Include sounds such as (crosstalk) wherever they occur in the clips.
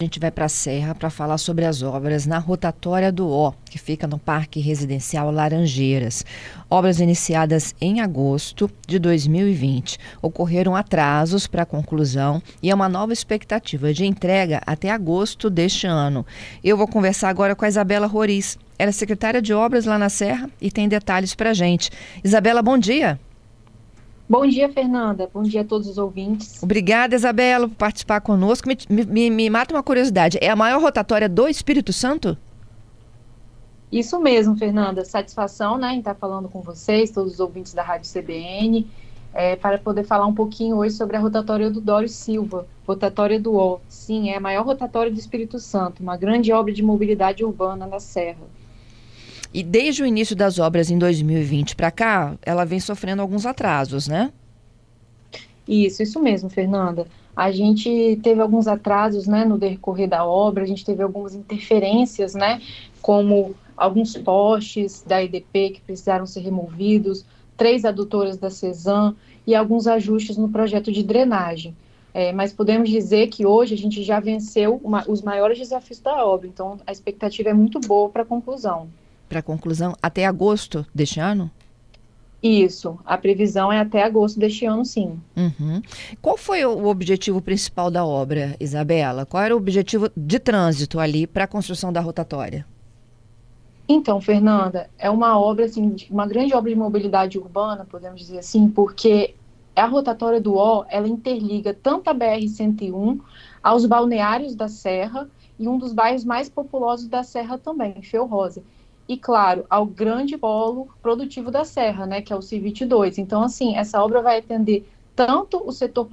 A gente vai para a Serra para falar sobre as obras na rotatória do O, que fica no Parque Residencial Laranjeiras. Obras iniciadas em agosto de 2020. Ocorreram atrasos para a conclusão e é uma nova expectativa de entrega até agosto deste ano. Eu vou conversar agora com a Isabela Roriz. Ela é secretária de obras lá na Serra e tem detalhes para a gente. Isabela, bom dia. Bom dia, Fernanda. Bom dia a todos os ouvintes. Obrigada, Isabela, por participar conosco. Me, me, me mata uma curiosidade: é a maior rotatória do Espírito Santo? Isso mesmo, Fernanda. Satisfação né, em estar falando com vocês, todos os ouvintes da Rádio CBN, é, para poder falar um pouquinho hoje sobre a rotatória do Dório Silva, rotatória do O. Sim, é a maior rotatória do Espírito Santo, uma grande obra de mobilidade urbana na Serra. E desde o início das obras em 2020 para cá, ela vem sofrendo alguns atrasos, né? Isso, isso mesmo, Fernanda. A gente teve alguns atrasos, né, no decorrer da obra, a gente teve algumas interferências, né, como alguns postes da EDP que precisaram ser removidos, três adutoras da CESAM e alguns ajustes no projeto de drenagem. É, mas podemos dizer que hoje a gente já venceu uma, os maiores desafios da obra, então a expectativa é muito boa para a conclusão para conclusão até agosto deste ano? Isso, a previsão é até agosto deste ano, sim. Uhum. Qual foi o objetivo principal da obra, Isabela? Qual era o objetivo de trânsito ali para a construção da rotatória? Então, Fernanda, é uma obra, assim, uma grande obra de mobilidade urbana, podemos dizer assim, porque a rotatória do O, ela interliga tanto a BR-101 aos balneários da Serra e um dos bairros mais populosos da Serra também, Feu Rosa e, claro, ao grande polo produtivo da Serra, né, que é o C22. Então, assim, essa obra vai atender tanto o setor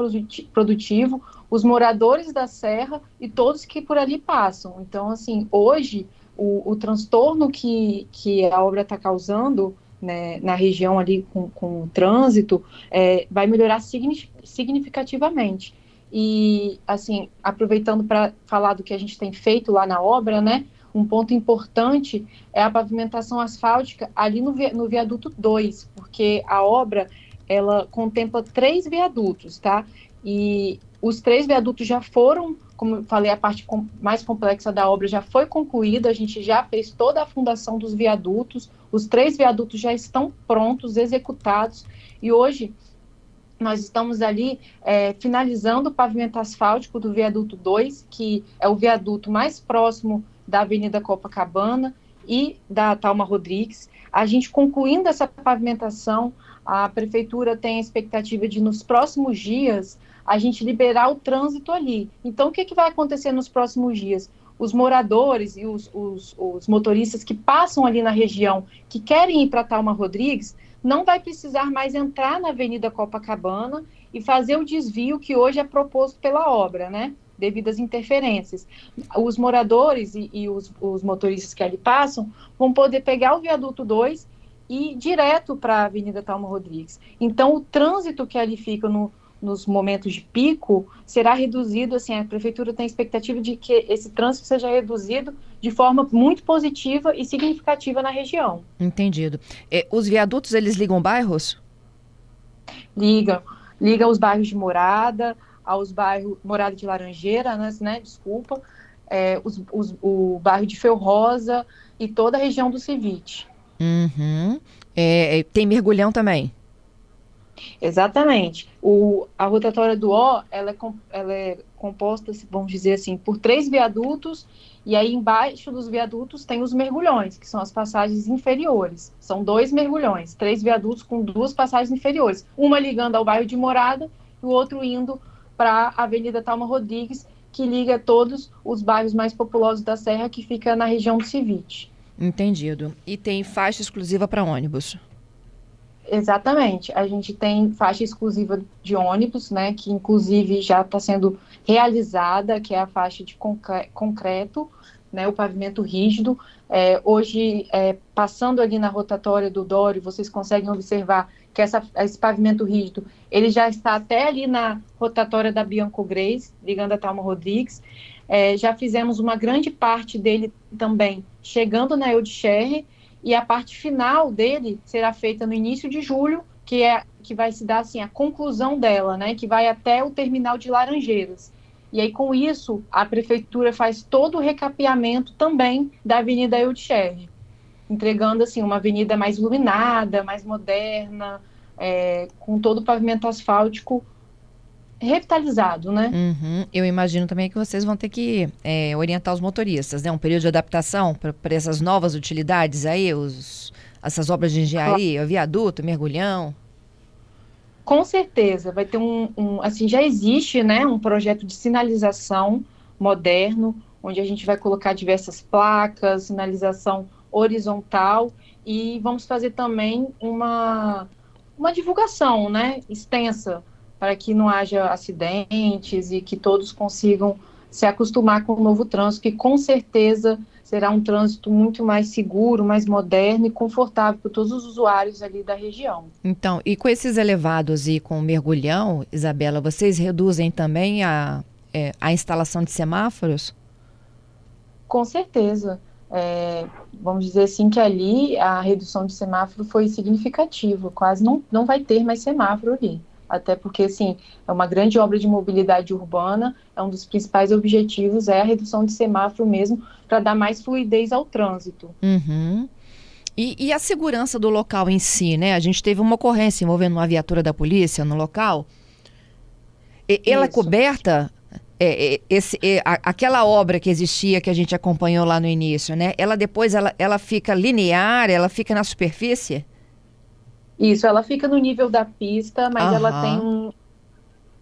produtivo, os moradores da Serra e todos que por ali passam. Então, assim, hoje, o, o transtorno que, que a obra está causando né, na região ali com, com o trânsito é, vai melhorar significativamente. E, assim, aproveitando para falar do que a gente tem feito lá na obra, né, um ponto importante é a pavimentação asfáltica ali no, no viaduto 2, porque a obra ela contempla três viadutos, tá? E os três viadutos já foram, como eu falei, a parte com, mais complexa da obra já foi concluída, a gente já fez toda a fundação dos viadutos, os três viadutos já estão prontos, executados, e hoje nós estamos ali é, finalizando o pavimento asfáltico do viaduto 2, que é o viaduto mais próximo da Avenida Copacabana e da Talma Rodrigues. A gente concluindo essa pavimentação, a prefeitura tem a expectativa de nos próximos dias a gente liberar o trânsito ali. Então, o que, que vai acontecer nos próximos dias? Os moradores e os, os, os motoristas que passam ali na região, que querem ir para Talma Rodrigues, não vai precisar mais entrar na Avenida Copacabana e fazer o desvio que hoje é proposto pela obra, né? Devido às interferências. Os moradores e, e os, os, motoristas que ali passam vão poder pegar o viaduto 2 e ir direto para a Avenida Talma Rodrigues. Então, o trânsito que ali fica no, nos momentos de pico será reduzido. Assim, a prefeitura tem expectativa de que esse trânsito seja reduzido de forma muito positiva e significativa na região. Entendido. É, os viadutos eles ligam bairros? Ligam, ligam os bairros de Morada, aos bairros Morada de Laranjeira, né, né desculpa, é, os, os, o bairro de Rosa e toda a região do Civite. Uhum. É, é, tem mergulhão também? Exatamente. O, a rotatória do O, ela é, ela é composta, vamos dizer assim, por três viadutos, e aí embaixo dos viadutos tem os mergulhões, que são as passagens inferiores. São dois mergulhões, três viadutos com duas passagens inferiores. Uma ligando ao bairro de Morada e o outro indo para a Avenida Talma Rodrigues, que liga todos os bairros mais populosos da Serra, que fica na região do Civite. Entendido. E tem faixa exclusiva para ônibus? Exatamente. A gente tem faixa exclusiva de ônibus, né, que inclusive já está sendo realizada, que é a faixa de concreto, né, o pavimento rígido. É, hoje, é, passando ali na rotatória do Dório, vocês conseguem observar que essa, esse pavimento rígido, ele já está até ali na rotatória da Bianco Grace, ligando a Talma Rodrigues. É, já fizemos uma grande parte dele também chegando na Eudcherre, e a parte final dele será feita no início de julho, que é que vai se dar assim a conclusão dela, né, que vai até o terminal de Laranjeiras. E aí com isso a prefeitura faz todo o recapeamento também da Avenida Eudcherre, entregando assim uma avenida mais iluminada, mais moderna, é, com todo o pavimento asfáltico revitalizado, né? Uhum. Eu imagino também que vocês vão ter que é, orientar os motoristas, né? Um período de adaptação para essas novas utilidades aí, os, essas obras de engenharia, claro. viaduto, mergulhão. Com certeza, vai ter um, um, assim, já existe, né, um projeto de sinalização moderno, onde a gente vai colocar diversas placas, sinalização horizontal e vamos fazer também uma, uma divulgação, né, extensa para que não haja acidentes e que todos consigam se acostumar com o novo trânsito, que com certeza será um trânsito muito mais seguro, mais moderno e confortável para todos os usuários ali da região. Então, e com esses elevados e com o mergulhão, Isabela, vocês reduzem também a, é, a instalação de semáforos? Com certeza. É, vamos dizer assim que ali a redução de semáforo foi significativa, quase não, não vai ter mais semáforo ali até porque, assim, é uma grande obra de mobilidade urbana, é um dos principais objetivos, é a redução de semáforo mesmo, para dar mais fluidez ao trânsito. Uhum. E, e, a segurança do local em si, né? A gente teve uma ocorrência envolvendo uma viatura da polícia no local. E, ela é coberta, é, é, esse, é, aquela obra que existia, que a gente acompanhou lá no início, né? Ela depois, ela, ela fica linear, ela fica na superfície? Isso, ela fica no nível da pista, mas Aham. ela tem um,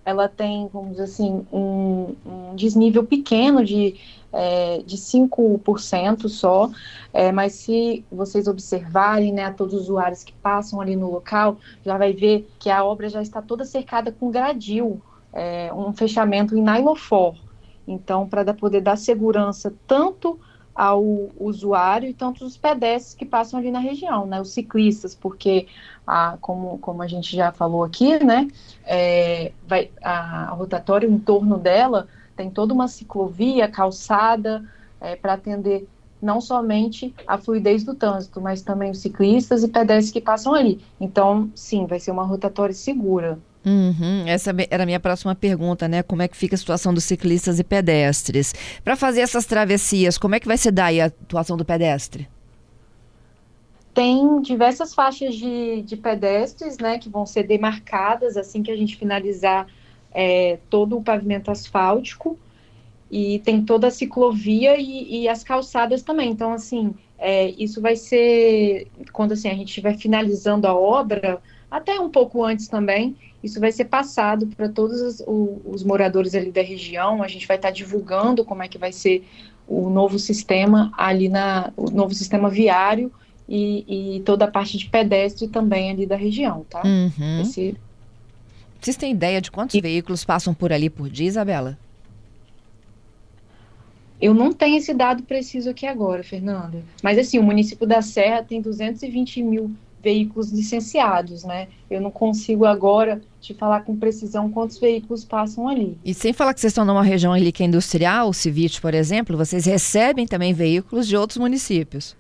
ela tem, vamos dizer assim, um, um desnível pequeno de, é, de 5% só, é, mas se vocês observarem, né, a todos os usuários que passam ali no local, já vai ver que a obra já está toda cercada com gradil, é, um fechamento em nylofor. Então, para poder dar segurança tanto ao usuário e tanto os pedestres que passam ali na região, né, os ciclistas, porque, a, como, como a gente já falou aqui, né, é, vai, a, a rotatória em torno dela tem toda uma ciclovia, calçada, é, para atender não somente a fluidez do trânsito, mas também os ciclistas e pedestres que passam ali. Então, sim, vai ser uma rotatória segura. Uhum, essa era a minha próxima pergunta, né? Como é que fica a situação dos ciclistas e pedestres? Para fazer essas travessias, como é que vai se dar a atuação do pedestre? Tem diversas faixas de, de pedestres, né, que vão ser demarcadas assim que a gente finalizar é, todo o pavimento asfáltico e tem toda a ciclovia e, e as calçadas também. Então, assim, é, isso vai ser quando assim a gente estiver finalizando a obra, até um pouco antes também, isso vai ser passado para todos os, os, moradores ali da região. A gente vai estar tá divulgando como é que vai ser o novo sistema ali na o novo sistema viário e, e toda a parte de pedestre também ali da região, tá? Uhum. Esse... Vocês têm ideia de quantos e... veículos passam por ali por dia, Isabela? Eu não tenho esse dado preciso aqui agora, Fernanda. Mas assim, o município da Serra tem 220 mil veículos licenciados, né? Eu não consigo agora te falar com precisão quantos veículos passam ali. E sem falar que vocês estão numa região ali que é industrial, Civite, por exemplo, vocês recebem também veículos de outros municípios.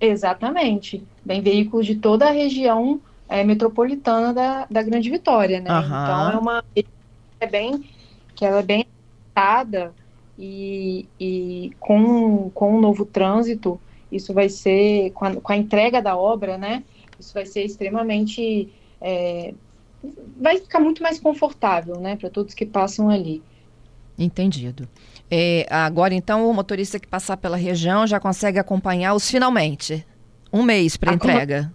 Exatamente. Vem veículos de toda a região é, metropolitana da, da Grande Vitória, né? Uhum. Então é uma é bem que ela é bem adaptada e, e com, com o novo trânsito isso vai ser, com a, com a entrega da obra, né? Isso vai ser extremamente. É, vai ficar muito mais confortável, né, para todos que passam ali. Entendido. É, agora, então, o motorista que passar pela região já consegue acompanhar os finalmente. Um mês para entrega.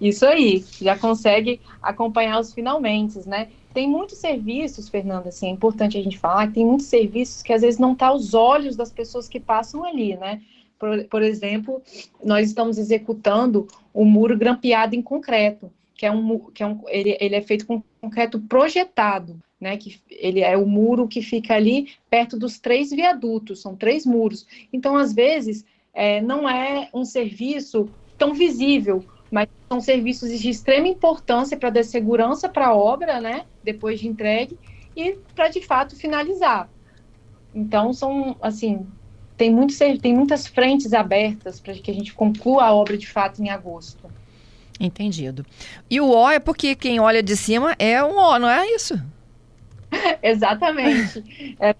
Isso aí, já consegue acompanhar os finalmente, né? Tem muitos serviços, Fernanda, assim, é importante a gente falar, tem muitos serviços que às vezes não tá aos olhos das pessoas que passam ali, né? Por, por exemplo, nós estamos executando o muro grampeado em concreto, que é um, que é um ele, ele é feito com concreto projetado, né? Que ele é o muro que fica ali perto dos três viadutos, são três muros. Então, às vezes, é, não é um serviço tão visível, mas são serviços de extrema importância para dar segurança para a obra, né? Depois de entregue e para de fato finalizar. Então, são, assim, tem, muito, tem muitas frentes abertas para que a gente conclua a obra de fato em agosto. Entendido. E o O é porque quem olha de cima é um O, não é isso? (laughs) Exatamente. É,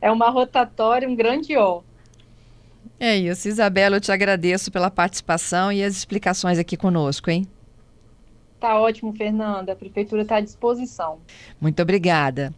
é uma rotatória, um grande O. É isso. Isabela, eu te agradeço pela participação e as explicações aqui conosco, hein? Tá ótimo, Fernanda. A prefeitura está à disposição. Muito obrigada.